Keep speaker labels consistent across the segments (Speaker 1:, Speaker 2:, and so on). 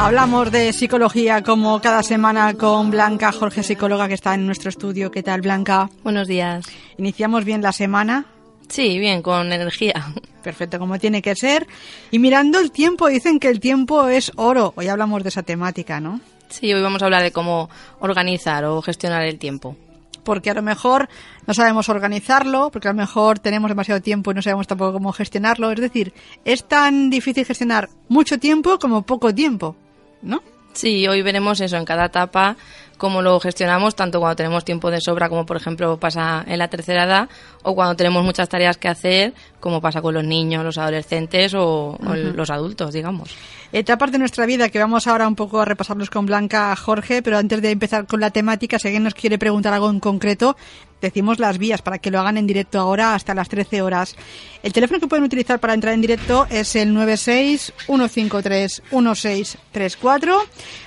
Speaker 1: Hablamos de psicología como cada semana con Blanca Jorge, psicóloga que está en nuestro estudio. ¿Qué tal, Blanca?
Speaker 2: Buenos días.
Speaker 1: Iniciamos bien la semana.
Speaker 2: Sí, bien, con energía.
Speaker 1: Perfecto, como tiene que ser. Y mirando el tiempo, dicen que el tiempo es oro. Hoy hablamos de esa temática, ¿no?
Speaker 2: Sí, hoy vamos a hablar de cómo organizar o gestionar el tiempo.
Speaker 1: Porque a lo mejor no sabemos organizarlo, porque a lo mejor tenemos demasiado tiempo y no sabemos tampoco cómo gestionarlo. Es decir, es tan difícil gestionar mucho tiempo como poco tiempo, ¿no?
Speaker 2: Sí, hoy veremos eso en cada etapa, cómo lo gestionamos, tanto cuando tenemos tiempo de sobra, como por ejemplo pasa en la tercera edad, o cuando tenemos muchas tareas que hacer, como pasa con los niños, los adolescentes o, o los adultos, digamos.
Speaker 1: Etapas de nuestra vida que vamos ahora un poco a repasarlos con Blanca Jorge, pero antes de empezar con la temática, si alguien nos quiere preguntar algo en concreto, decimos las vías para que lo hagan en directo ahora hasta las 13 horas. El teléfono que pueden utilizar para entrar en directo es el 96 153 1634,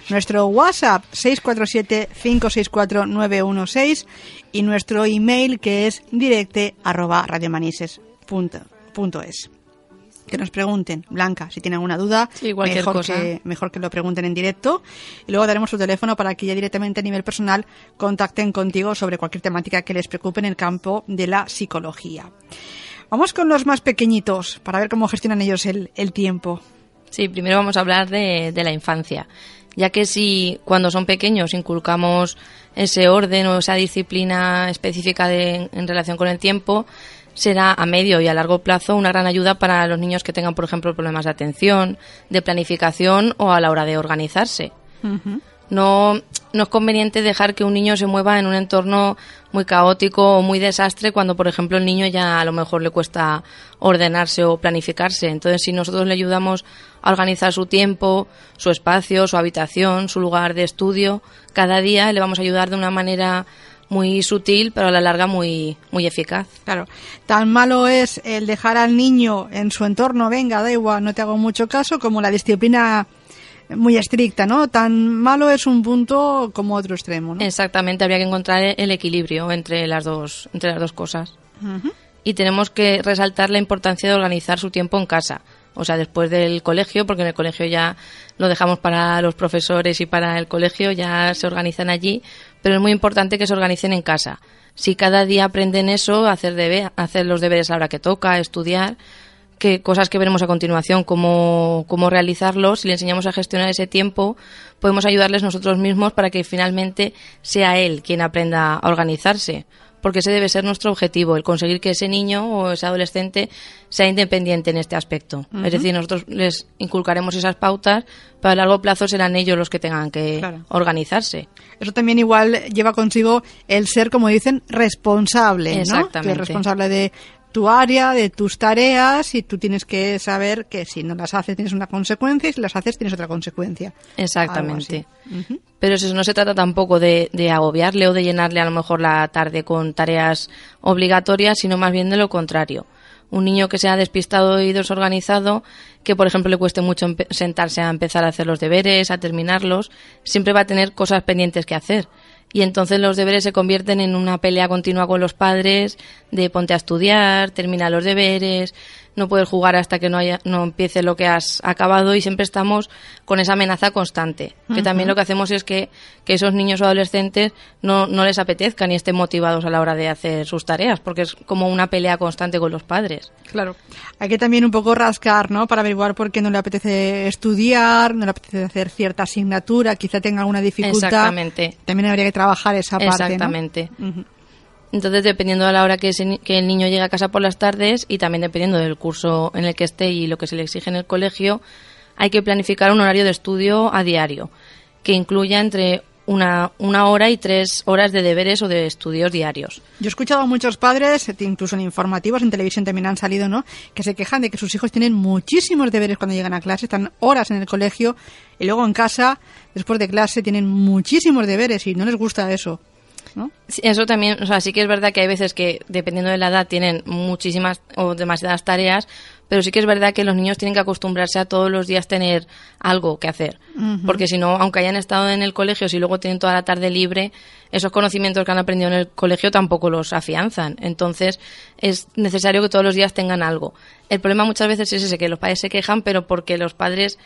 Speaker 1: nuestro WhatsApp 647 564 916 y nuestro email que es directe arroba radiomanises.es que nos pregunten, Blanca, si tienen alguna duda,
Speaker 2: Sí,
Speaker 1: mejor,
Speaker 2: cosa.
Speaker 1: Que, mejor que lo pregunten en directo. Y luego daremos su teléfono para que ya directamente a nivel personal contacten contigo sobre cualquier temática que les preocupe en el campo de la psicología. Vamos con los más pequeñitos para ver cómo gestionan ellos el, el tiempo.
Speaker 2: Sí, primero vamos a hablar de, de la infancia, ya que si cuando son pequeños inculcamos ese orden o esa disciplina específica de- en relación con el tiempo, será a medio y a largo plazo una gran ayuda para los niños que tengan, por ejemplo, problemas de atención, de planificación o a la hora de organizarse. No, no es conveniente dejar que un niño se mueva en un entorno muy caótico o muy desastre cuando, por ejemplo, el niño ya a lo mejor le cuesta ordenarse o planificarse. Entonces, si nosotros le ayudamos a organizar su tiempo, su espacio, su habitación, su lugar de estudio, cada día le vamos a ayudar de una manera muy sutil, pero a la larga muy, muy eficaz.
Speaker 1: Claro, tan malo es el dejar al niño en su entorno, venga, da igual, no te hago mucho caso, como la disciplina muy estricta, ¿no? Tan malo es un punto como otro extremo, ¿no?
Speaker 2: Exactamente, habría que encontrar el equilibrio entre las dos, entre las dos cosas. Y tenemos que resaltar la importancia de organizar su tiempo en casa. O sea, después del colegio, porque en el colegio ya lo dejamos para los profesores y para el colegio, ya se organizan allí, pero es muy importante que se organicen en casa. Si cada día aprenden eso, hacer, debe, hacer los deberes a la hora que toca, estudiar, que cosas que veremos a continuación, cómo, cómo realizarlos, si le enseñamos a gestionar ese tiempo, podemos ayudarles nosotros mismos para que finalmente sea él quien aprenda a organizarse. Porque ese debe ser nuestro objetivo, el conseguir que ese niño o ese adolescente sea independiente en este aspecto. Es decir, nosotros les inculcaremos esas pautas, pero a largo plazo serán ellos los que tengan que
Speaker 1: Claro.
Speaker 2: organizarse.
Speaker 1: Eso también igual lleva consigo el ser, como dicen, responsable, ¿no?
Speaker 2: Exactamente.
Speaker 1: Que es responsable de tu área, de tus tareas y tú tienes que saber que si no las haces tienes una consecuencia y si las haces tienes otra consecuencia.
Speaker 2: Exactamente. Pero eso no se trata tampoco de, de agobiarle o de llenarle a lo mejor la tarde con tareas obligatorias, sino más bien de lo contrario. Un niño que sea despistado y desorganizado, que por ejemplo le cueste mucho sentarse a empezar a hacer los deberes, a terminarlos, siempre va a tener cosas pendientes que hacer. Y entonces los deberes se convierten en una pelea continua con los padres de ponte a estudiar, termina los deberes, no puedes jugar hasta que no, haya, no empiece lo que has acabado y siempre estamos con esa amenaza constante. Que también lo que hacemos es que, que esos niños o adolescentes no, no les apetezcan y estén motivados a la hora de hacer sus tareas, porque es como una pelea constante con los padres.
Speaker 1: Claro. Hay que también un poco rascar, ¿no? Para averiguar por qué no le apetece estudiar, no le apetece hacer cierta asignatura, quizá tenga alguna dificultad.
Speaker 2: Exactamente.
Speaker 1: También habría que trabajar esa parte, ¿no?
Speaker 2: Exactamente. Entonces, dependiendo de la hora que, que el niño llegue a casa por las tardes y también dependiendo del curso en el que esté y lo que se le exige en el colegio, hay que planificar un horario de estudio a diario, que incluya entre una, una hora y tres horas de deberes o de estudios diarios.
Speaker 1: Yo he escuchado a muchos padres, incluso en informativos, en televisión también han salido, ¿no? Que se quejan de que sus hijos tienen muchísimos deberes cuando llegan a clase, están horas en el colegio y luego en casa, después de clase, tienen muchísimos deberes y no les gusta eso, ¿no?
Speaker 2: Sí, Eso también, o sea, sí que es verdad que hay veces que, dependiendo de la edad, tienen muchísimas o demasiadas tareas, pero sí que es verdad que los niños tienen que acostumbrarse a todos los días tener algo que hacer. Porque si no, aunque hayan estado en el colegio, si luego tienen toda la tarde libre, esos conocimientos que han aprendido en el colegio tampoco los afianzan. Entonces, es necesario que todos los días tengan algo. El problema muchas veces es ese, que los padres se quejan, pero porque los padres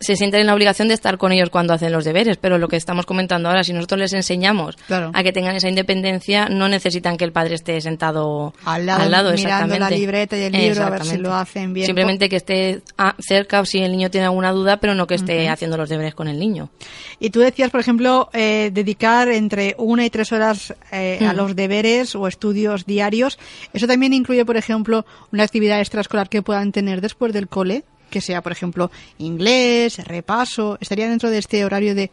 Speaker 2: se sienten en la obligación de estar con ellos cuando hacen los deberes, pero lo que estamos comentando ahora, si nosotros les enseñamos a que tengan esa independencia, no necesitan que el padre esté sentado
Speaker 1: al lado, mirando la libreta y el libro a ver si lo hacen bien.
Speaker 2: Simplemente que esté cerca o si el niño tiene alguna duda, pero no que esté haciendo los deberes con el niño.
Speaker 1: Y tú decías, por ejemplo, eh, dedicar entre una y tres horas eh, a mm. los deberes o estudios diarios. ¿Eso también incluye, por ejemplo, una actividad extraescolar que puedan tener después del cole? Que sea, por ejemplo, inglés, repaso, estaría dentro de este horario de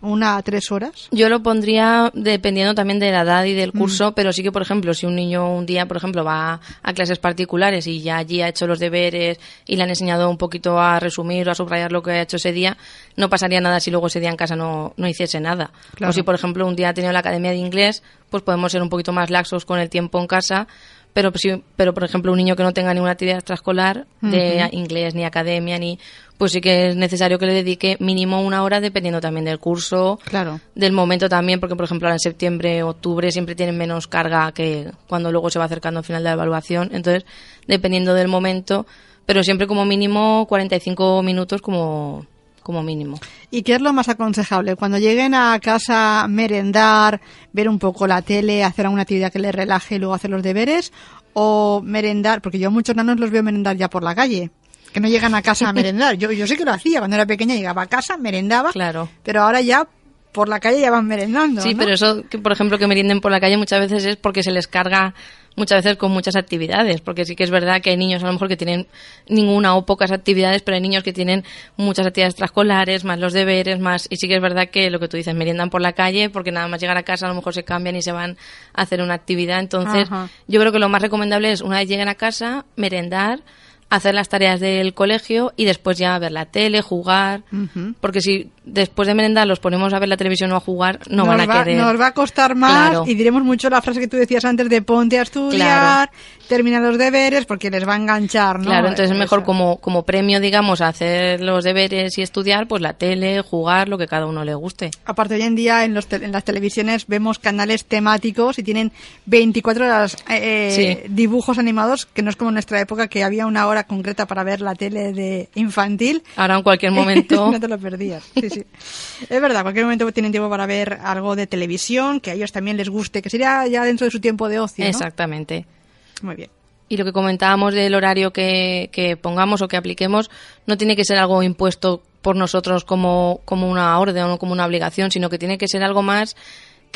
Speaker 1: una a tres horas?
Speaker 2: Yo lo pondría dependiendo también de la edad y del mm. curso, pero sí que, por ejemplo, si un niño un día, por ejemplo, va a clases particulares y ya allí ha hecho los deberes y le han enseñado un poquito a resumir o a subrayar lo que ha hecho ese día, no pasaría nada si luego ese día en casa no, no hiciese nada. O si, por ejemplo, un día ha tenido la academia de inglés, pues podemos ser un poquito más laxos con el tiempo en casa pero, pero por ejemplo un niño que no tenga ninguna actividad extraescolar de inglés ni academia ni pues sí que es necesario que le dedique mínimo una hora dependiendo también del curso
Speaker 1: claro.
Speaker 2: del momento también porque por ejemplo en septiembre octubre siempre tienen menos carga que cuando luego se va acercando al final de la evaluación. Entonces dependiendo del momento pero siempre como mínimo 45 minutos como como mínimo.
Speaker 1: ¿Y qué es lo más aconsejable? Cuando lleguen a casa, merendar, ver un poco la tele, hacer alguna actividad que les relaje y luego hacer los deberes, o merendar, porque yo a muchos nanos los veo merendar ya por la calle que no llegan a casa a merendar. Yo, yo sí que lo hacía, cuando era pequeña llegaba a casa, merendaba,
Speaker 2: claro.
Speaker 1: pero ahora ya por la calle ya van merendando.
Speaker 2: Sí, pero eso, que, por ejemplo, que merienden por la calle muchas veces es porque se les carga muchas veces con muchas actividades, porque sí que es verdad que hay niños a lo mejor que tienen ninguna o pocas actividades, pero hay niños que tienen muchas actividades extraescolares, más los deberes, más y sí que es verdad que lo que tú dices, meriendan por la calle, porque nada más llegar a casa a lo mejor se cambian y se van a hacer una actividad, entonces yo creo que lo más recomendable es una vez lleguen a casa, merendar, hacer las tareas del colegio y después ya ver la tele, jugar, porque si después de merendar los ponemos a ver la televisión o a jugar, no van a querer.
Speaker 1: Nos va a costar más y diremos mucho la frase que tú decías antes de ponte a estudiar, termina los deberes, porque les va a enganchar, ¿no?
Speaker 2: Claro, entonces es mejor como, como premio, digamos, hacer los deberes y estudiar, pues la tele, jugar, lo que cada uno le guste.
Speaker 1: Aparte, hoy en día en, los en las televisiones vemos canales temáticos y tienen 24 horas eh, eh, dibujos animados, que no es como en nuestra época que había una hora concreta para ver la tele de infantil.
Speaker 2: Ahora en cualquier momento.
Speaker 1: no te lo perdías. Sí, es verdad, en cualquier momento tienen tiempo para ver algo de televisión que a ellos también les guste, que sería ya dentro de su tiempo de ocio.
Speaker 2: Exactamente.
Speaker 1: Muy bien.
Speaker 2: Y lo que comentábamos del horario que, que, pongamos o que apliquemos no tiene que ser algo impuesto por nosotros como, como una orden o como una obligación, sino que tiene que ser algo más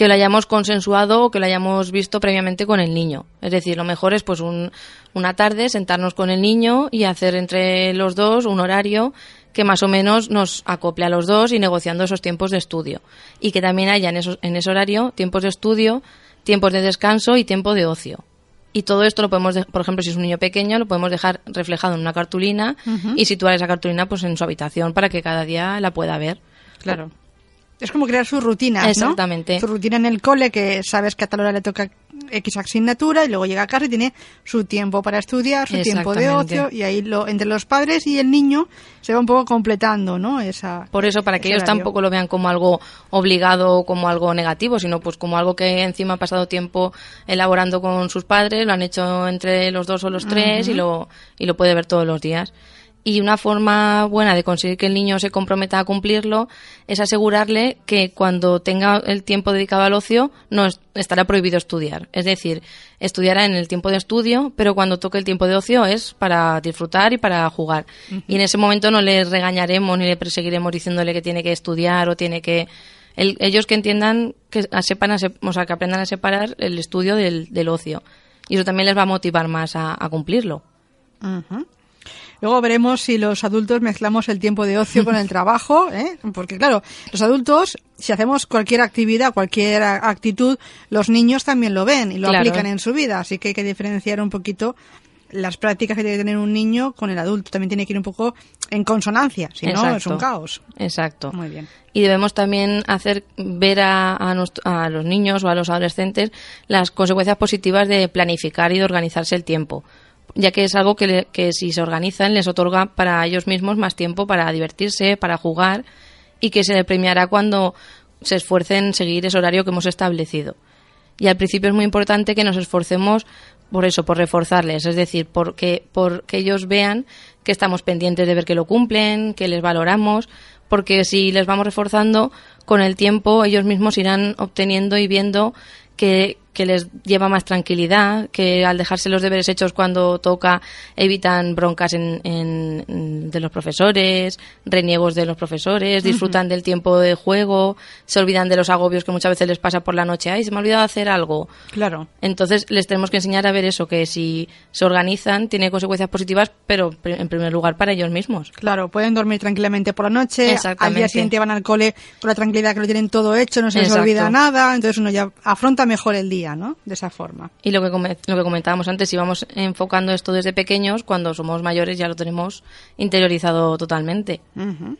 Speaker 2: que lo hayamos consensuado o que lo hayamos visto previamente con el niño. Es decir, lo mejor es pues un, una tarde sentarnos con el niño y hacer entre los dos un horario que más o menos nos acople a los dos y negociando esos tiempos de estudio. Y que también haya en, en ese horario tiempos de estudio, tiempos de descanso y tiempo de ocio. Y todo esto lo podemos, por ejemplo, si es un niño pequeño, lo podemos dejar reflejado en una cartulina y situar esa cartulina pues en su habitación para que cada día la pueda ver.
Speaker 1: Claro. Es como crear su rutina,
Speaker 2: Exactamente.
Speaker 1: Su rutina en el cole, que sabes que a tal hora le toca X asignatura y luego llega a casa y tiene su tiempo para estudiar, su tiempo de ocio y ahí lo, entre los padres y el niño se va un poco completando, ¿no? Esa,
Speaker 2: Por eso, para que ellos tampoco lo vean como algo obligado o como algo negativo, sino pues como algo que encima ha pasado tiempo elaborando con sus padres, lo han hecho entre los dos o los tres y, lo, y lo puede ver todos los días. Y una forma buena de conseguir que el niño se comprometa a cumplirlo es asegurarle que cuando tenga el tiempo dedicado al ocio no estará prohibido estudiar. Es decir, estudiará en el tiempo de estudio, pero cuando toque el tiempo de ocio es para disfrutar y para jugar. Y en ese momento no le regañaremos ni le perseguiremos diciéndole que tiene que estudiar o tiene que ellos que entiendan, que sepan, o sea, que aprendan a separar el estudio del, ocio. Y eso también les va a motivar más a, cumplirlo.
Speaker 1: Luego veremos si los adultos mezclamos el tiempo de ocio con el trabajo, ¿eh? porque claro, los adultos, si hacemos cualquier actividad, cualquier actitud, los niños también lo ven y lo aplican en su vida, así que hay que diferenciar un poquito las prácticas que tiene que tener un niño con el adulto. También tiene que ir un poco en consonancia, si no es un caos.
Speaker 2: Exacto.
Speaker 1: Muy bien.
Speaker 2: Y debemos también hacer ver a, a, los niños o a los adolescentes las consecuencias positivas de planificar y de organizarse el tiempo ya que es algo que, que si se organizan les otorga para ellos mismos más tiempo para divertirse, para jugar y que se premiará cuando se esfuercen en seguir ese horario que hemos establecido. Y al principio es muy importante que nos esforcemos por eso, por reforzarles, es decir, porque, porque ellos vean que estamos pendientes de ver que lo cumplen, que les valoramos, porque si les vamos reforzando, con el tiempo ellos mismos irán obteniendo y viendo que, que les lleva más tranquilidad, que al dejarse los deberes hechos cuando toca evitan broncas en, de los profesores, reniegos de los profesores, disfrutan del tiempo de juego, se olvidan de los agobios que muchas veces les pasa por la noche, ay, se me ha olvidado hacer algo.
Speaker 1: Claro.
Speaker 2: Entonces les tenemos que enseñar a ver eso, que si se organizan tiene consecuencias positivas, pero en primer lugar para ellos mismos.
Speaker 1: Claro, pueden dormir tranquilamente por la noche, al día siguiente van al cole con la tranquilidad que lo tienen todo hecho, no se les olvida nada, entonces uno ya afronta mejor el día. ¿No? De esa forma.
Speaker 2: Y lo que, lo que comentábamos antes, si vamos enfocando esto desde pequeños, cuando somos mayores ya lo tenemos interiorizado totalmente.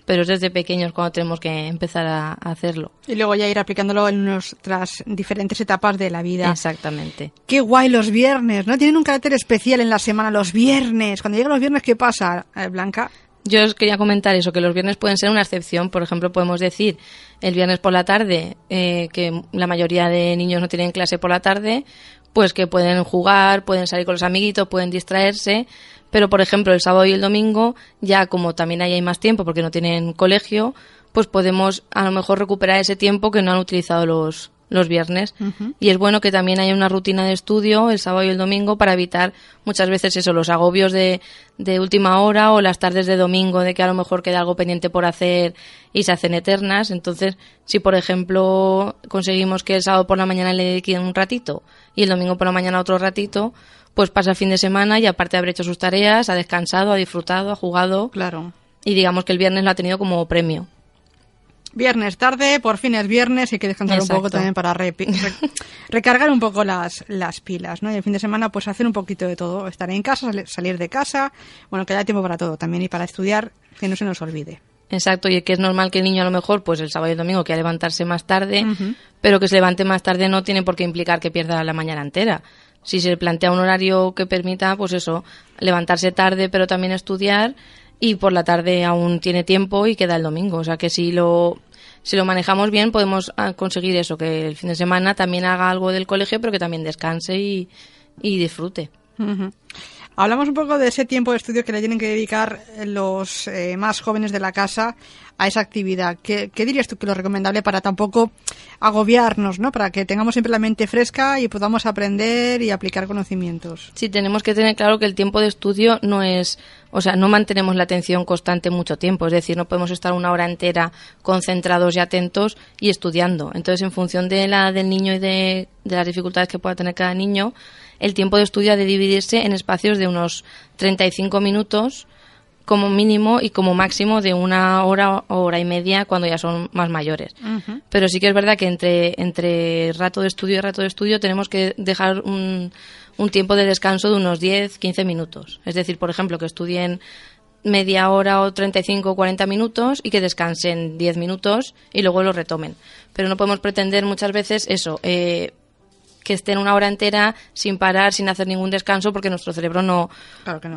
Speaker 2: Pero es desde pequeños cuando tenemos que empezar a, hacerlo.
Speaker 1: Y luego ya ir aplicándolo en nuestras diferentes etapas de la vida.
Speaker 2: Exactamente.
Speaker 1: Qué guay los viernes, ¿no? Tienen un carácter especial en la semana los viernes. Cuando llegan los viernes, ¿qué pasa, eh, Blanca?
Speaker 2: Yo os quería comentar eso, que los viernes pueden ser una excepción. Por ejemplo, podemos decir el viernes por la tarde, eh, que la mayoría de niños no tienen clase por la tarde, pues que pueden jugar, pueden salir con los amiguitos, pueden distraerse. Pero, por ejemplo, el sábado y el domingo, ya como también ahí hay más tiempo porque no tienen colegio, pues podemos a lo mejor recuperar ese tiempo que no han utilizado los, los viernes. Y es bueno que también haya una rutina de estudio el sábado y el domingo para evitar muchas veces eso, los agobios de, de última hora o las tardes de domingo de que a lo mejor queda algo pendiente por hacer y se hacen eternas. Entonces, si por ejemplo conseguimos que el sábado por la mañana le dediquen un ratito y el domingo por la mañana otro ratito, pues pasa el fin de semana y aparte de haber hecho sus tareas, ha descansado, ha disfrutado, ha jugado.
Speaker 1: Claro.
Speaker 2: Y digamos que el viernes lo ha tenido como premio.
Speaker 1: Viernes tarde, por fin es viernes y hay que descansar un poco también para recargar un poco las, las pilas, ¿no? Y el fin de semana pues hacer un poquito de todo, estar en casa, salir de casa, bueno, que haya tiempo para todo también y para estudiar, que no se nos olvide.
Speaker 2: Exacto, y que es normal que el niño a lo mejor, pues el sábado y el domingo quiera levantarse más tarde, pero que se levante más tarde no tiene por qué implicar que pierda la mañana entera. Si se plantea un horario que permita, pues eso, levantarse tarde pero también estudiar, y por la tarde aún tiene tiempo y queda el domingo. O sea que si lo, si lo manejamos bien podemos ah, conseguir eso, que el fin de semana también haga algo del colegio, pero que también descanse y, y disfrute.
Speaker 1: Hablamos un poco de ese tiempo de estudio que le tienen que dedicar los eh, más jóvenes de la casa a esa actividad. ¿Qué, dirías tú que lo recomendable para tampoco agobiarnos, ¿no? Para que tengamos siempre la mente fresca y podamos aprender y aplicar conocimientos.
Speaker 2: Sí, tenemos que tener claro que el tiempo de estudio no es, o sea, no mantenemos la atención constante mucho tiempo, es decir, no podemos estar una hora entera concentrados y atentos y estudiando. Entonces, en función de la del niño y de, de las dificultades que pueda tener cada niño, el tiempo de estudio ha de dividirse en espacios de unos 35 minutos como mínimo y como máximo de una hora o hora y media cuando ya son más mayores. Pero sí que es verdad que entre, entre rato de estudio y rato de estudio tenemos que dejar un, un tiempo de descanso de unos 10, 15 minutos. Es decir, por ejemplo, que estudien media hora o 35 o 40 minutos y que descansen 10 minutos y luego lo retomen. Pero no podemos pretender muchas veces eso, eh, que estén una hora entera sin parar, sin hacer ningún descanso, porque nuestro cerebro no,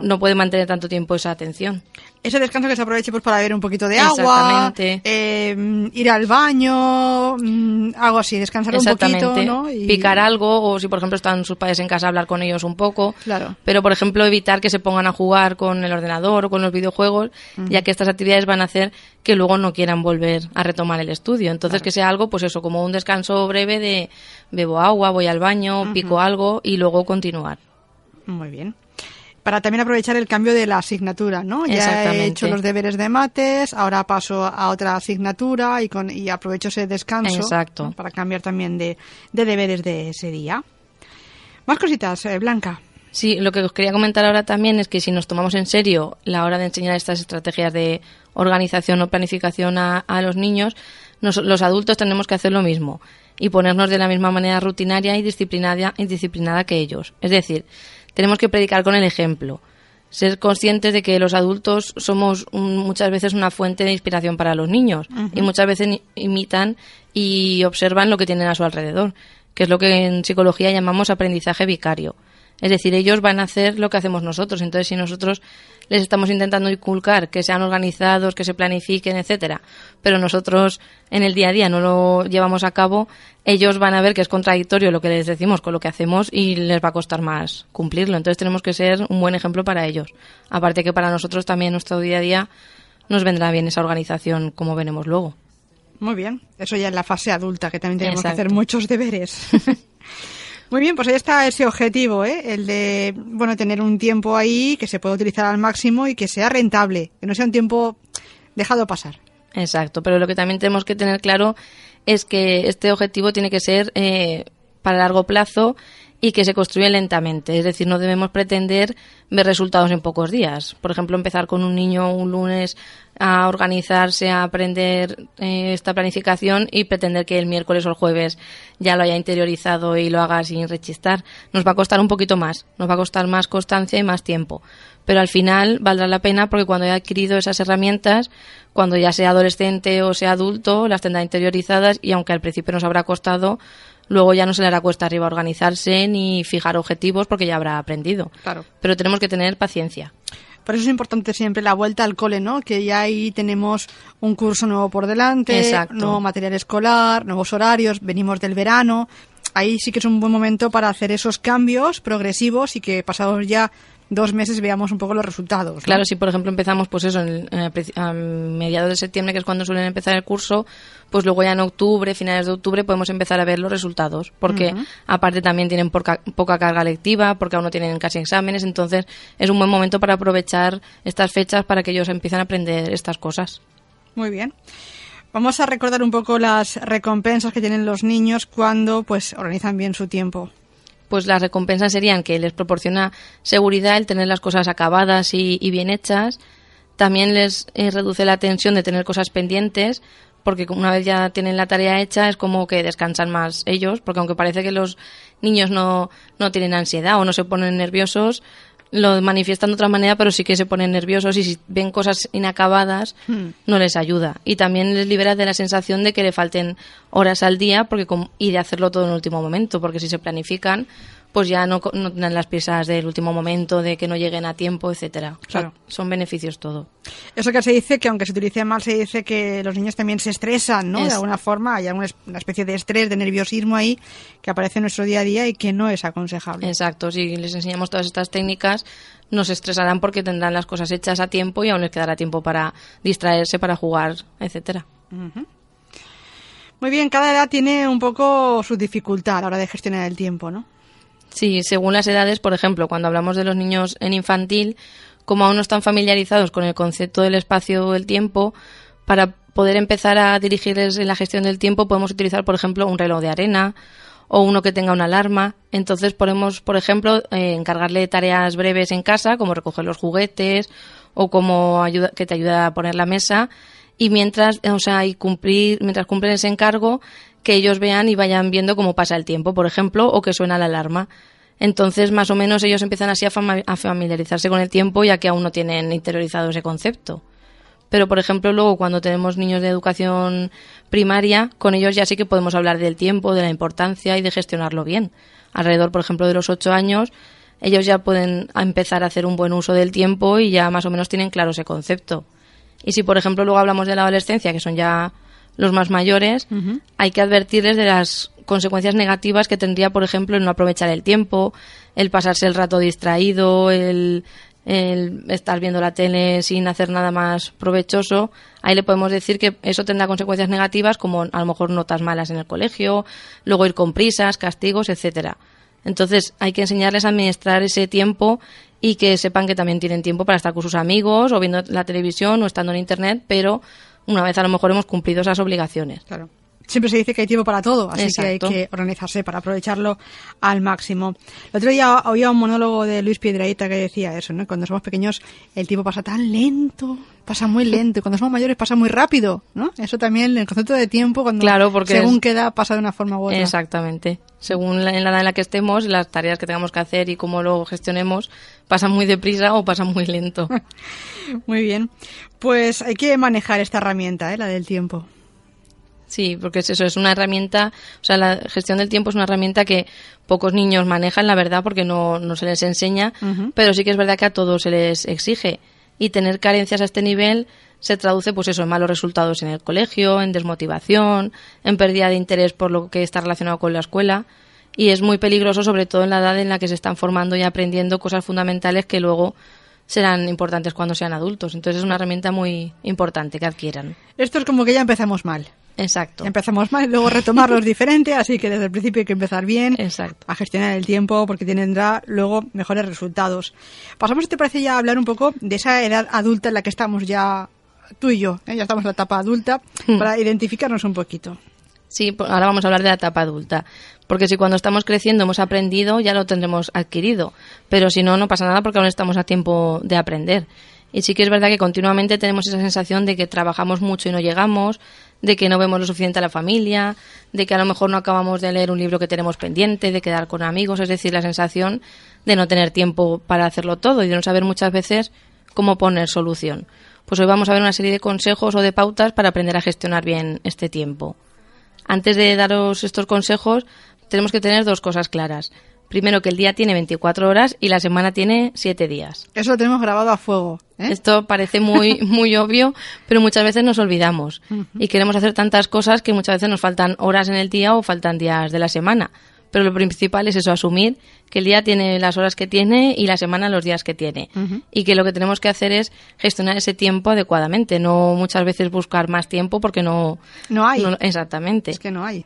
Speaker 2: no. puede mantener tanto tiempo esa atención
Speaker 1: ese descanso que se aproveche pues para beber un poquito de agua, eh, ir al baño, mm, algo así, descansar un poquito, ¿no?
Speaker 2: Y... Picar algo, o si por ejemplo están sus padres en casa, hablar con ellos un poco.
Speaker 1: Claro.
Speaker 2: Pero por ejemplo evitar que se pongan a jugar con el ordenador o con los videojuegos, ya que estas actividades van a hacer que luego no quieran volver a retomar el estudio. Entonces que sea algo, pues eso, como un descanso breve de bebo agua, voy al baño, pico algo y luego continuar.
Speaker 1: Muy bien para también aprovechar el cambio de la asignatura, ¿no? Ya he hecho los deberes de mates, ahora paso a otra asignatura y, con, y aprovecho ese descanso
Speaker 2: Exacto.
Speaker 1: para cambiar también de, deberes de ese día. Más cositas, eh, Blanca.
Speaker 2: Sí, lo que os quería comentar ahora también es que si nos tomamos en serio la hora de enseñar estas estrategias de organización o planificación a, los niños, los adultos tenemos que hacer lo mismo y ponernos de la misma manera rutinaria y disciplinada, y disciplinada que ellos. Es decir, tenemos que predicar con el ejemplo. Ser conscientes de que los adultos somos muchas veces una fuente de inspiración para los niños y muchas veces imitan y observan lo que tienen a su alrededor, que es lo que en psicología llamamos aprendizaje vicario. Es decir, ellos van a hacer lo que hacemos nosotros. Entonces, si nosotros les estamos intentando inculcar que sean organizados, que se planifiquen, etcétera, pero nosotros en el día a día no lo llevamos a cabo, ellos van a ver que es contradictorio lo que les decimos con lo que hacemos y les va a costar más cumplirlo. Entonces, tenemos que ser un buen ejemplo para ellos. Aparte que para nosotros también en nuestro día a día nos vendrá bien esa organización como veremos luego.
Speaker 1: Muy bien, eso ya en la fase adulta, que también tenemos que hacer muchos deberes. Muy bien, pues ahí está ese objetivo, ¿eh? el de bueno tener un tiempo ahí que se pueda utilizar al máximo y que sea rentable, que no sea un tiempo dejado pasar.
Speaker 2: Exacto, pero lo que también tenemos que tener claro es que este objetivo tiene que ser eh, para largo plazo y que se construye lentamente. Es decir, no debemos pretender ver resultados en pocos días. Por ejemplo, empezar con un niño un lunes a organizarse, a aprender eh, esta planificación y pretender que el miércoles o el jueves ya lo haya interiorizado y lo haga sin rechistar. Nos va a costar un poquito más, nos va a costar más constancia y más tiempo. Pero al final valdrá la pena porque cuando haya adquirido esas herramientas, cuando ya sea adolescente o sea adulto, las tendrá interiorizadas y aunque al principio nos habrá costado, luego ya no se le hará cuesta arriba organizarse ni fijar objetivos porque ya habrá aprendido.
Speaker 1: Claro.
Speaker 2: Pero tenemos que tener paciencia.
Speaker 1: Por eso es importante siempre la vuelta al cole, ¿no? Que ya ahí tenemos un curso nuevo por delante, nuevo material escolar, nuevos horarios, venimos del verano. Ahí sí que es un buen momento para hacer esos cambios progresivos y que pasados ya dos meses veamos un poco los resultados.
Speaker 2: Claro, si por ejemplo empezamos pues eso en a mediados de septiembre, que es cuando suelen empezar el curso, pues luego ya en octubre, finales de octubre, podemos empezar a ver los resultados, porque aparte también tienen poca, poca carga lectiva, porque aún no tienen casi exámenes, entonces es un buen momento para aprovechar estas fechas para que ellos empiecen a aprender estas cosas.
Speaker 1: Muy bien. Vamos a recordar un poco las recompensas que tienen los niños cuando pues organizan bien su tiempo
Speaker 2: pues las recompensas serían que les proporciona seguridad el tener las cosas acabadas y, bien hechas. También les eh, reduce la tensión de tener cosas pendientes, porque una vez ya tienen la tarea hecha es como que descansan más ellos, porque aunque parece que los niños no, no tienen ansiedad o no se ponen nerviosos, lo manifiestan de otra manera, pero sí que se ponen nerviosos y si ven cosas inacabadas hmm. no les ayuda. Y también les libera de la sensación de que le falten horas al día porque y de hacerlo todo en el último momento, porque si se planifican, pues ya no, no tienen las piezas del último momento, de que no lleguen a tiempo, etcétera. Claro. son beneficios todo.
Speaker 1: Eso que se dice, que aunque se utilice mal, se dice que los niños también se estresan, ¿no? De alguna forma, hay una especie de estrés, de nerviosismo ahí que aparece en nuestro día a día y que no es aconsejable.
Speaker 2: Exacto, si les enseñamos todas estas técnicas, no se estresarán porque tendrán las cosas hechas a tiempo y aún les quedará tiempo para distraerse, para jugar, etcétera.
Speaker 1: Muy bien, cada edad tiene un poco su dificultad a la hora de gestionar el tiempo, ¿no?
Speaker 2: Sí, según las edades, por ejemplo, cuando hablamos de los niños en infantil, como aún no están familiarizados con el concepto del espacio o del tiempo, para poder empezar a dirigirles en la gestión del tiempo podemos utilizar, por ejemplo, un reloj de arena o uno que tenga una alarma. Entonces podemos, por ejemplo, eh, encargarle tareas breves en casa, como recoger los juguetes o como ayuda, que te ayuda a poner la mesa. Y mientras, o sea, y cumplir, mientras cumplen ese encargo, que ellos vean y vayan viendo cómo pasa el tiempo, por ejemplo, o que suena la alarma. Entonces, más o menos, ellos empiezan así a, familiarizarse con el tiempo, ya que aún no tienen interiorizado ese concepto. Pero, por ejemplo, luego cuando tenemos niños de educación primaria, con ellos ya sí que podemos hablar del tiempo, de la importancia y de gestionarlo bien. Alrededor, por ejemplo, de los ocho años, ellos ya pueden empezar a hacer un buen uso del tiempo y ya más o menos tienen claro ese concepto. Y si, por ejemplo, luego hablamos de la adolescencia, que son ya los más mayores, hay que advertirles de las consecuencias negativas que tendría, por ejemplo, el no aprovechar el tiempo, el pasarse el rato distraído, el, estar viendo la tele sin hacer nada más provechoso. Ahí le podemos decir que eso tendrá consecuencias negativas como a lo mejor notas malas en el colegio, luego ir con prisas, castigos, etcétera. Entonces hay que enseñarles a administrar ese tiempo y que sepan que también tienen tiempo para estar con sus amigos o viendo la televisión o estando en internet, pero una vez a lo mejor hemos cumplido esas obligaciones.
Speaker 1: Claro. Siempre se dice que hay tiempo para todo, así que hay que organizarse para aprovecharlo al máximo. El otro día oía un monólogo de Luis Piedraíta que decía eso, ¿no? Cuando somos pequeños el tiempo pasa tan lento, pasa muy lento, y cuando somos mayores pasa muy rápido, ¿no? Eso también, el concepto de tiempo, cuando
Speaker 2: claro, porque
Speaker 1: según queda, pasa de una forma u otra.
Speaker 2: Exactamente. Según la, en la edad en la que estemos, las tareas que tengamos que hacer y cómo lo gestionemos, pasan muy deprisa o pasan muy lento.
Speaker 1: muy bien. Pues hay que manejar esta herramienta, ¿eh? la del tiempo.
Speaker 2: Sí, porque es eso, es una herramienta, o sea, la gestión del tiempo es una herramienta que pocos niños manejan, la verdad, porque no, no se les enseña, pero sí que es verdad que a todos se les exige. Y tener carencias a este nivel se traduce, pues eso, en malos resultados en el colegio, en desmotivación, en pérdida de interés por lo que está relacionado con la escuela. Y es muy peligroso, sobre todo en la edad en la que se están formando y aprendiendo cosas fundamentales que luego serán importantes cuando sean adultos. Entonces es una herramienta muy importante que adquieran.
Speaker 1: Esto es como que ya empezamos mal.
Speaker 2: Exacto.
Speaker 1: Empezamos mal y luego retomarlo es diferente, así que desde el principio hay que empezar bien
Speaker 2: Exacto.
Speaker 1: a gestionar el tiempo porque tendrá luego mejores resultados. Pasamos, si te parece, ya a hablar un poco de esa edad adulta en la que estamos ya tú y yo, ¿eh? ya estamos en la etapa adulta,
Speaker 2: Hmm.
Speaker 1: para identificarnos un poquito.
Speaker 2: Sí, pues ahora vamos a hablar de la etapa adulta. Porque si cuando estamos creciendo hemos aprendido, ya lo tendremos adquirido. Pero si no, no pasa nada porque aún estamos a tiempo de aprender. Y sí que es verdad que continuamente tenemos esa sensación de que trabajamos mucho y no llegamos, de que no vemos lo suficiente a la familia, de que a lo mejor no acabamos de leer un libro que tenemos pendiente, de quedar con amigos, es decir, la sensación de no tener tiempo para hacerlo todo y de no saber muchas veces cómo poner solución. Pues hoy vamos a ver una serie de consejos o de pautas para aprender a gestionar bien este tiempo. Antes de daros estos consejos, tenemos que tener dos cosas claras. Primero, que el día tiene 24 horas y la semana tiene 7 días.
Speaker 1: Eso lo tenemos grabado a fuego. ¿eh?
Speaker 2: Esto parece muy, muy obvio, pero muchas veces nos olvidamos. Y queremos hacer tantas cosas que muchas veces nos faltan horas en el día o faltan días de la semana. Pero lo principal es eso, asumir que el día tiene las horas que tiene y la semana los días que tiene. Y que lo que tenemos que hacer es gestionar ese tiempo adecuadamente, no muchas veces buscar más tiempo porque no...
Speaker 1: No hay.
Speaker 2: exactamente.
Speaker 1: Es que no hay.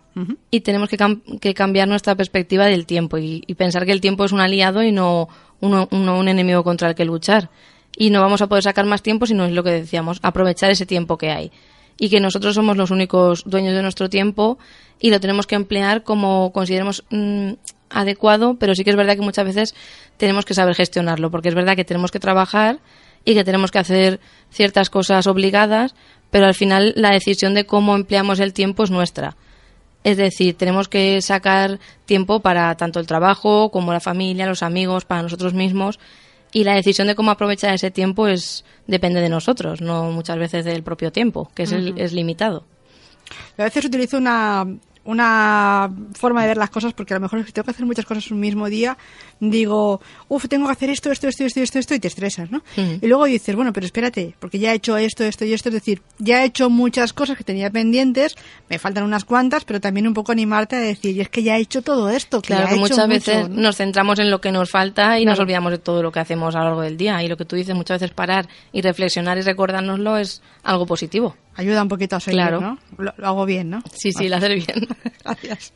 Speaker 2: Y tenemos que, cam- que cambiar nuestra perspectiva del tiempo y, y pensar que el tiempo es un aliado y no uno- uno- un enemigo contra el que luchar. Y no vamos a poder sacar más tiempo si no es lo que decíamos, aprovechar ese tiempo que hay. Y que nosotros somos los únicos dueños de nuestro tiempo y lo tenemos que emplear como consideremos mm, adecuado, pero sí que es verdad que muchas veces tenemos que saber gestionarlo, porque es verdad que tenemos que trabajar y que tenemos que hacer ciertas cosas obligadas, pero al final la decisión de cómo empleamos el tiempo es nuestra. Es decir, tenemos que sacar tiempo para tanto el trabajo como la familia, los amigos, para nosotros mismos. Y la decisión de cómo aprovechar ese tiempo es depende de nosotros, no muchas veces del propio tiempo, que es, el- es limitado.
Speaker 1: A veces utilizo una, una forma de ver las cosas porque a lo mejor si tengo que hacer muchas cosas un mismo día, digo, uff, tengo que hacer esto, esto, esto, esto, esto, esto y te estresas, ¿no? Y luego dices, bueno, pero espérate, porque ya he hecho esto, esto y esto, es decir, ya he hecho muchas cosas que tenía pendientes, me faltan unas cuantas, pero también un poco animarte a decir, y es que ya he hecho todo esto, que
Speaker 2: Claro que
Speaker 1: hecho
Speaker 2: muchas
Speaker 1: mucho",
Speaker 2: veces
Speaker 1: ¿no?
Speaker 2: nos centramos en lo que nos falta y nos olvidamos de todo lo que hacemos a lo largo del día. Y lo que tú dices, muchas veces parar y reflexionar y recordárnoslo es algo positivo.
Speaker 1: Ayuda un poquito a seguir,
Speaker 2: Claro.
Speaker 1: ¿no? Lo, lo hago bien, ¿no?
Speaker 2: Sí, sí, lo hacer bien.
Speaker 1: Gracias.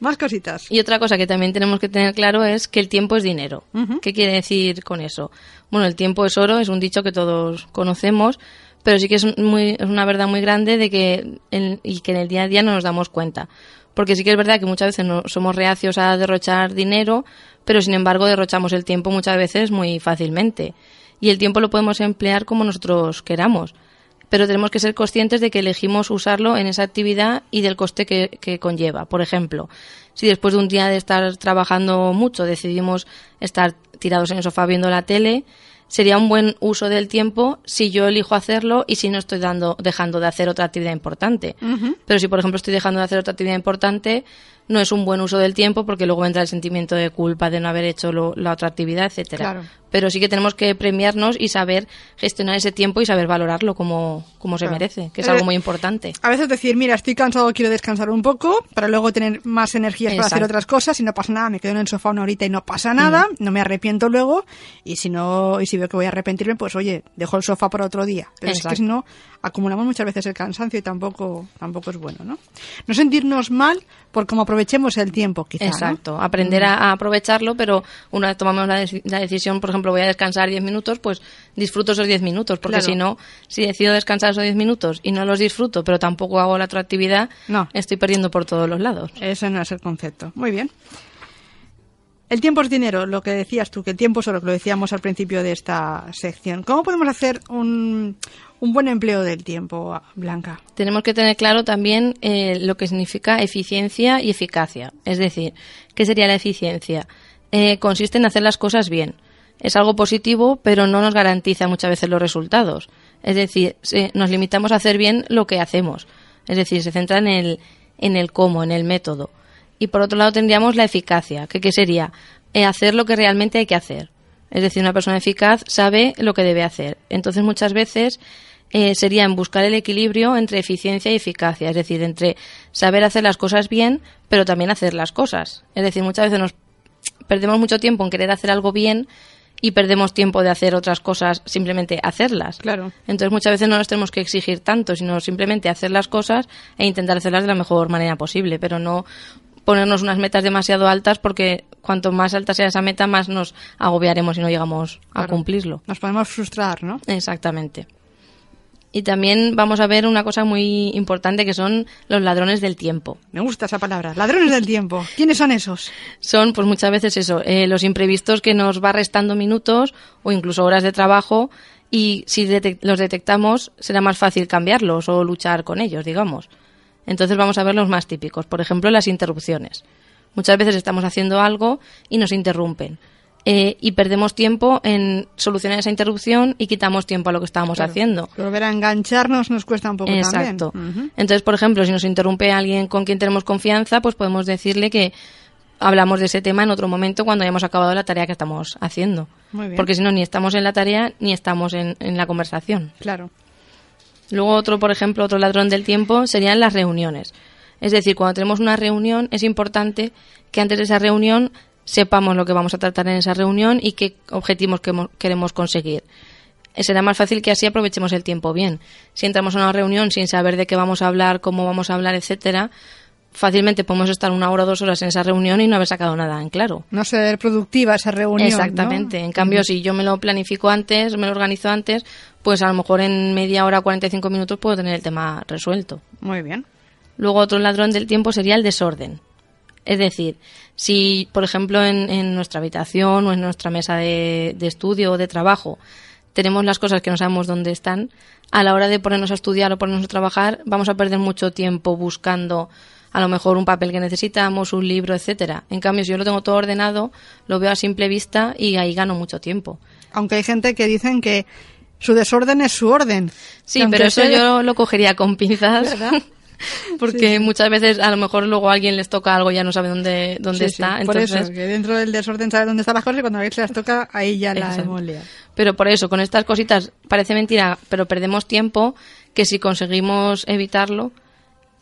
Speaker 1: Más cositas.
Speaker 2: Y otra cosa que también tenemos que tener claro es que el tiempo es dinero. ¿Qué quiere decir con eso? Bueno, el tiempo es oro, es un dicho que todos conocemos, pero sí que es, muy, es una verdad muy grande de que en- y que en el día a día no nos damos cuenta. Porque sí que es verdad que muchas veces no, somos reacios a derrochar dinero, pero sin embargo derrochamos el tiempo muchas veces muy fácilmente. Y el tiempo lo podemos emplear como nosotros queramos pero tenemos que ser conscientes de que elegimos usarlo en esa actividad y del coste que, que conlleva. Por ejemplo, si después de un día de estar trabajando mucho decidimos estar tirados en el sofá viendo la tele, sería un buen uso del tiempo si yo elijo hacerlo y si no estoy dando, dejando de hacer otra actividad importante. Pero si, por ejemplo, estoy dejando de hacer otra actividad importante, no es un buen uso del tiempo porque luego vendrá el sentimiento de culpa de no haber hecho lo- la otra actividad, etcétera
Speaker 1: Claro.
Speaker 2: pero sí que tenemos que premiarnos y saber gestionar ese tiempo y saber valorarlo como, como se merece, que es
Speaker 1: Eh,
Speaker 2: algo muy importante.
Speaker 1: A veces decir, mira, estoy cansado, quiero descansar un poco, para luego tener más energías para hacer otras cosas, y no pasa nada, me quedo en el sofá una horita y no pasa nada, no me arrepiento luego, y si no, y si veo que voy a arrepentirme, pues oye, dejo el sofá para otro día. Pero es que si no, acumulamos muchas veces el cansancio y tampoco, tampoco es bueno, ¿no? No sentirnos mal por cómo aprovechemos el tiempo, quizá. ¿no?
Speaker 2: Exacto, aprender a, a aprovecharlo, pero una vez tomamos la, deci- la decisión, por ejemplo, voy a descansar 10 minutos, pues disfruto esos 10 minutos, porque
Speaker 1: Claro.
Speaker 2: si no, si decido descansar esos 10 minutos y no los disfruto, pero tampoco hago la otra actividad,
Speaker 1: No.
Speaker 2: estoy perdiendo por todos los lados.
Speaker 1: Ese no es el concepto. Muy bien. El tiempo es dinero, lo que decías tú, que el tiempo es oro, que lo decíamos al principio de esta sección. ¿Cómo podemos hacer un, un buen empleo del tiempo, Blanca?
Speaker 2: tenemos que tener claro también eh, lo que significa eficiencia y eficacia. Es decir, ¿qué sería la eficiencia? Eh, consiste en hacer las cosas bien. Es algo positivo, pero no nos garantiza muchas veces los resultados. Es decir, nos limitamos a hacer bien lo que hacemos. Es decir, se centra en el, en el cómo, en el método. Y por otro lado tendríamos la eficacia, que ¿qué sería? Eh, hacer lo que realmente hay que hacer. Es decir, una persona eficaz sabe lo que debe hacer. Entonces, muchas veces eh, sería en buscar el equilibrio entre eficiencia y eficacia, es decir, entre saber hacer las cosas bien, pero también hacer las cosas. Es decir, muchas veces nos perdemos mucho tiempo en querer hacer algo bien y perdemos tiempo de hacer otras cosas simplemente hacerlas.
Speaker 1: Claro.
Speaker 2: Entonces muchas veces no nos tenemos que exigir tanto, sino simplemente hacer las cosas e intentar hacerlas de la mejor manera posible, pero no ponernos unas metas demasiado altas porque cuanto más alta sea esa meta, más nos agobiaremos y no llegamos a cumplirlo.
Speaker 1: Nos podemos frustrar, ¿no?
Speaker 2: Exactamente. Y también vamos a ver una cosa muy importante que son los ladrones del tiempo.
Speaker 1: Me gusta esa palabra, ladrones del tiempo. ¿Quiénes son esos?
Speaker 2: Son, pues muchas veces eso, eh, los imprevistos que nos va restando minutos o incluso horas de trabajo y si los detectamos será más fácil cambiarlos o luchar con ellos, digamos. Entonces vamos a ver los más típicos. Por ejemplo, las interrupciones. Muchas veces estamos haciendo algo y nos interrumpen. Eh, y perdemos tiempo en solucionar esa interrupción y quitamos tiempo a lo que estábamos haciendo.
Speaker 1: Volver a engancharnos nos cuesta un poco
Speaker 2: Exacto. Entonces, por ejemplo, si nos interrumpe alguien con quien tenemos confianza, pues podemos decirle que hablamos de ese tema en otro momento cuando hayamos acabado la tarea que estamos haciendo. Porque si no, ni estamos en la tarea ni estamos en, en la conversación.
Speaker 1: Claro.
Speaker 2: Luego otro, por ejemplo, otro ladrón del tiempo serían las reuniones. Es decir, cuando tenemos una reunión es importante que antes de esa reunión sepamos lo que vamos a tratar en esa reunión y qué objetivos queremos conseguir. Será más fácil que así aprovechemos el tiempo bien. Si entramos a una reunión sin saber de qué vamos a hablar, cómo vamos a hablar, etcétera, fácilmente podemos estar una hora o dos horas en esa reunión y no haber sacado nada en claro.
Speaker 1: No ser productiva esa reunión.
Speaker 2: Exactamente. En cambio, si yo me lo planifico antes, me lo organizo antes, pues a lo mejor en media hora, 45 minutos puedo tener el tema resuelto.
Speaker 1: Muy bien.
Speaker 2: Luego otro ladrón del tiempo sería el desorden. Es decir, si, por ejemplo, en, nuestra habitación o en nuestra mesa de, estudio o de trabajo tenemos las cosas que no sabemos dónde están, a la hora de ponernos a estudiar o ponernos a trabajar, vamos a perder mucho tiempo buscando a lo mejor un papel que necesitamos, un libro, etcétera. En cambio, si yo lo tengo todo ordenado, lo veo a simple vista y ahí gano mucho tiempo.
Speaker 1: Aunque hay gente que dicen que su desorden es su orden.
Speaker 2: Sí, pero eso yo lo cogería con pinzas. porque muchas veces a lo mejor luego a alguien les toca algo y ya no sabe dónde, dónde está.
Speaker 1: Por eso, que dentro del desorden sabe dónde están las cosas y cuando a veces las toca ahí ya la hemos
Speaker 2: Pero por eso, con estas cositas parece mentira, pero perdemos tiempo que si conseguimos evitarlo,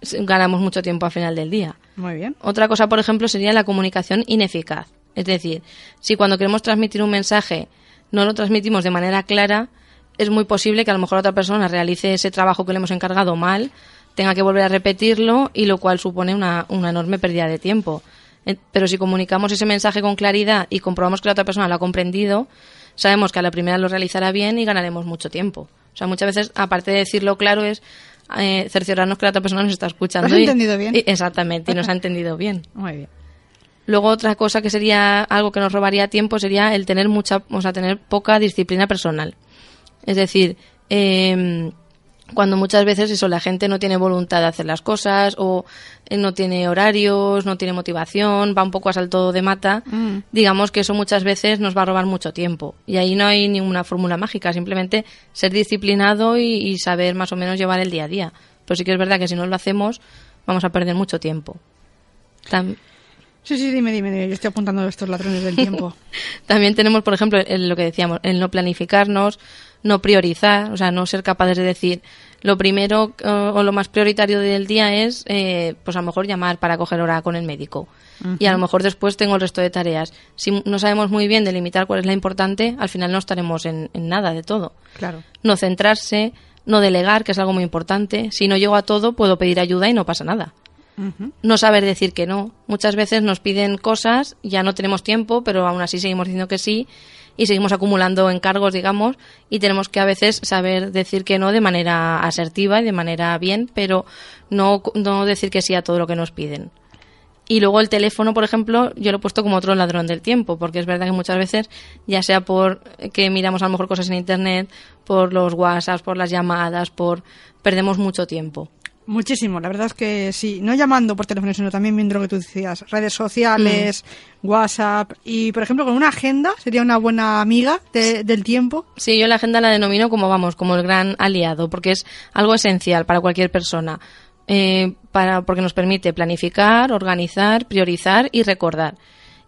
Speaker 2: ganamos mucho tiempo al final del día.
Speaker 1: Muy bien.
Speaker 2: Otra cosa, por ejemplo, sería la comunicación ineficaz. Es decir, si cuando queremos transmitir un mensaje no lo transmitimos de manera clara, es muy posible que a lo mejor otra persona realice ese trabajo que le hemos encargado mal tenga que volver a repetirlo y lo cual supone una, una enorme pérdida de tiempo. Eh, pero si comunicamos ese mensaje con claridad y comprobamos que la otra persona lo ha comprendido, sabemos que a la primera lo realizará bien y ganaremos mucho tiempo. O sea, muchas veces, aparte de decirlo claro, es eh, cerciorarnos que la otra persona nos está escuchando.
Speaker 1: ¿Lo has entendido bien?
Speaker 2: exactamente, y nos ha entendido bien.
Speaker 1: Muy bien.
Speaker 2: Luego otra cosa que sería algo que nos robaría tiempo sería el tener mucha, o sea, tener poca disciplina personal. Es decir, eh, cuando muchas veces eso la gente no tiene voluntad de hacer las cosas o eh, no tiene horarios, no tiene motivación, va un poco a salto de mata, mm. digamos que eso muchas veces nos va a robar mucho tiempo. Y ahí no hay ninguna fórmula mágica, simplemente ser disciplinado y, saber más o menos llevar el día a día. Pero sí que es verdad que si no lo hacemos vamos a perder mucho tiempo.
Speaker 1: Sí, sí, dime, dime, yo estoy apuntando estos ladrones del tiempo.
Speaker 2: También tenemos, por ejemplo, lo que decíamos, el no planificarnos, no priorizar, o sea, no ser capaces de decir lo primero o lo más prioritario del día es, eh, pues a lo mejor llamar para coger hora con el médico. Y a lo mejor después tengo el resto de tareas. Si no sabemos muy bien delimitar cuál es la importante, al final no estaremos en, en nada de todo.
Speaker 1: Claro.
Speaker 2: No centrarse, no delegar, que es algo muy importante. Si no llego a todo, puedo pedir ayuda y no pasa nada. No saber decir que no. Muchas veces nos piden cosas, ya no tenemos tiempo, pero aún así seguimos diciendo que sí y seguimos acumulando encargos, digamos, y tenemos que a veces saber decir que no de manera asertiva y de manera bien, pero no, no decir que sí a todo lo que nos piden. Y luego el teléfono, por ejemplo, yo lo he puesto como otro ladrón del tiempo, porque es verdad que muchas veces, ya sea por que miramos a lo mejor cosas en Internet, por los WhatsApp, por las llamadas, por perdemos mucho tiempo.
Speaker 1: Muchísimo, la verdad es que sí, no llamando por teléfono, sino también viendo lo que tú decías, redes sociales, mm. WhatsApp y, por ejemplo, con una agenda sería una buena amiga del tiempo.
Speaker 2: Sí, yo la agenda la denomino como, vamos, como el gran aliado, porque es algo esencial para cualquier persona. eh, para, porque nos permite planificar, organizar, priorizar y recordar.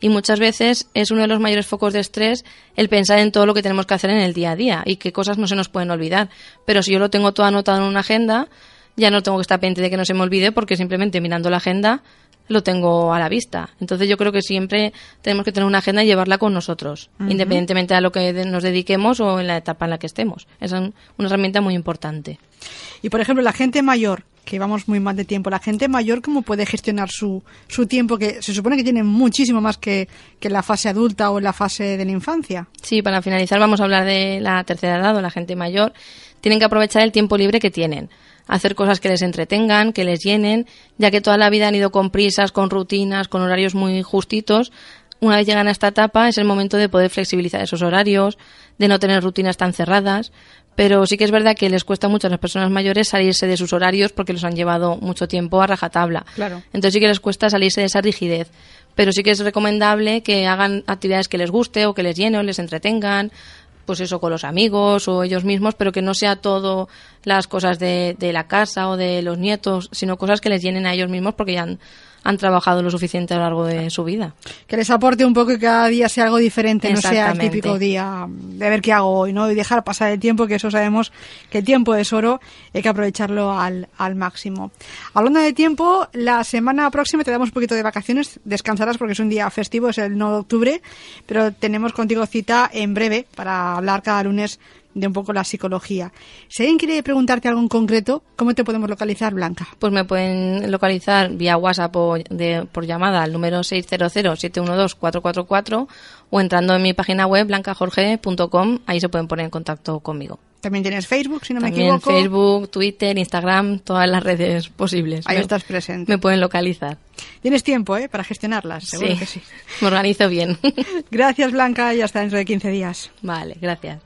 Speaker 2: Y muchas veces es uno de los mayores focos de estrés el pensar en todo lo que tenemos que hacer en el día a día y qué cosas no se nos pueden olvidar. Pero si yo lo tengo todo anotado en una agenda, ya no tengo que estar pendiente de que no se me olvide porque simplemente mirando la agenda lo tengo a la vista. Entonces yo creo que siempre tenemos que tener una agenda y llevarla con nosotros, independientemente de lo que nos dediquemos o en la etapa en la que estemos. Es una herramienta muy importante.
Speaker 1: Y por ejemplo, la gente mayor, que vamos muy mal de tiempo, la gente mayor, ¿cómo puede gestionar su, su tiempo? Que se supone que tiene muchísimo más que, que la fase adulta o la fase de la infancia.
Speaker 2: Sí, para finalizar vamos a hablar de la tercera edad o la gente mayor. Tienen que aprovechar el tiempo libre que tienen hacer cosas que les entretengan, que les llenen, ya que toda la vida han ido con prisas, con rutinas, con horarios muy justitos. Una vez llegan a esta etapa es el momento de poder flexibilizar esos horarios, de no tener rutinas tan cerradas, pero sí que es verdad que les cuesta mucho a las personas mayores salirse de sus horarios porque los han llevado mucho tiempo a rajatabla.
Speaker 1: Claro.
Speaker 2: Entonces sí que les cuesta salirse de esa rigidez. Pero sí que es recomendable que hagan actividades que les guste o que les llenen o les entretengan, pues eso, con los amigos o ellos mismos, pero que no sea todo las cosas de, de la casa o de los nietos, sino cosas que les llenen a ellos mismos porque ya han, han trabajado lo suficiente a lo largo de su vida.
Speaker 1: Que les aporte un poco y cada día sea algo diferente, no sea el típico día de ver qué hago hoy, ¿no? Y dejar pasar el tiempo, que eso sabemos que el tiempo es oro, hay que aprovecharlo al, al máximo. Hablando de tiempo, la semana próxima te damos un poquito de vacaciones, descansarás porque es un día festivo, es el 9 de octubre, pero tenemos contigo cita en breve para hablar cada lunes de un poco la psicología. Si alguien quiere preguntarte algo en concreto, ¿cómo te podemos localizar, Blanca?
Speaker 2: Pues me pueden localizar vía WhatsApp o de, por llamada al número 600-712-444 o entrando en mi página web blancajorge.com, ahí se pueden poner en contacto conmigo.
Speaker 1: También tienes Facebook, si no me
Speaker 2: También
Speaker 1: equivoco.
Speaker 2: Facebook, Twitter, Instagram, todas las redes posibles.
Speaker 1: Ahí
Speaker 2: me,
Speaker 1: estás presente.
Speaker 2: Me pueden localizar.
Speaker 1: Tienes tiempo, ¿eh? Para gestionarlas, seguro
Speaker 2: sí,
Speaker 1: que sí.
Speaker 2: Me organizo bien.
Speaker 1: Gracias, Blanca, y hasta dentro de 15 días.
Speaker 2: Vale, gracias.